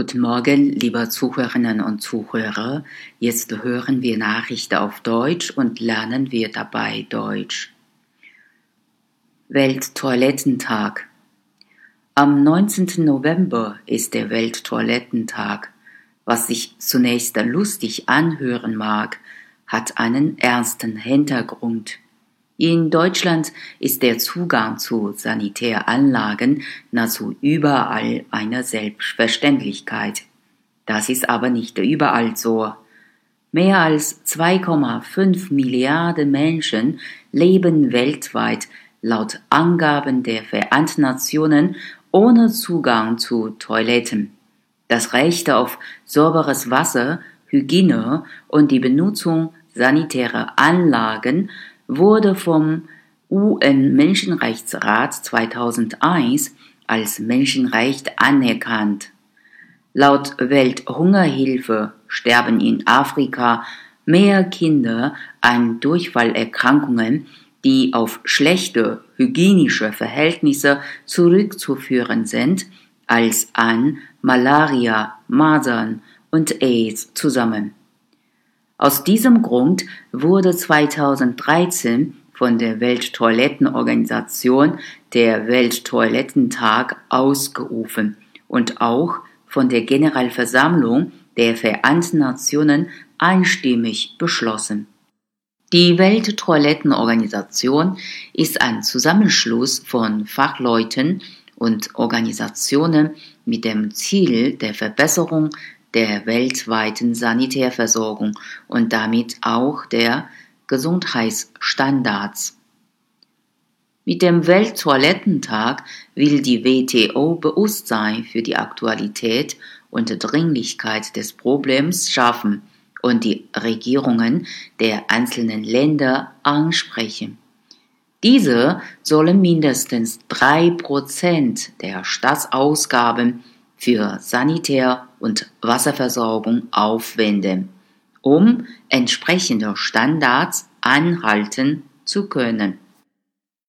Guten Morgen, liebe Zuhörerinnen und Zuhörer. Jetzt hören wir Nachrichten auf Deutsch und lernen wir dabei Deutsch. Welttoilettentag. Am 19. November ist der Welttoilettentag. Was sich zunächst lustig anhören mag, hat einen ernsten Hintergrund. In Deutschland ist der Zugang zu Sanitäranlagen nahezu überall eine Selbstverständlichkeit. Das ist aber nicht überall so. Mehr als 2,5 Milliarden Menschen leben weltweit laut Angaben der Vereinten Nationen ohne Zugang zu Toiletten. Das Recht auf sauberes Wasser, Hygiene und die Benutzung sanitärer Anlagen wurde vom UN-Menschenrechtsrat 2001 als Menschenrecht anerkannt. Laut Welthungerhilfe sterben in Afrika mehr Kinder an Durchfallerkrankungen, die auf schlechte hygienische Verhältnisse zurückzuführen sind, als an Malaria, Masern und AIDS zusammen. Aus diesem Grund wurde 2013 von der Welttoilettenorganisation der Welttoilettentag ausgerufen und auch von der Generalversammlung der Vereinten Nationen einstimmig beschlossen. Die Welttoilettenorganisation ist ein Zusammenschluss von Fachleuten und Organisationen mit dem Ziel der Verbesserung der weltweiten Sanitärversorgung und damit auch der Gesundheitsstandards. Mit dem Welttoilettentag will die WTO Bewusstsein für die Aktualität und Dringlichkeit des Problems schaffen und die Regierungen der einzelnen Länder ansprechen. Diese sollen mindestens drei Prozent der Staatsausgaben für Sanitär- und Wasserversorgung aufwenden, um entsprechende Standards anhalten zu können.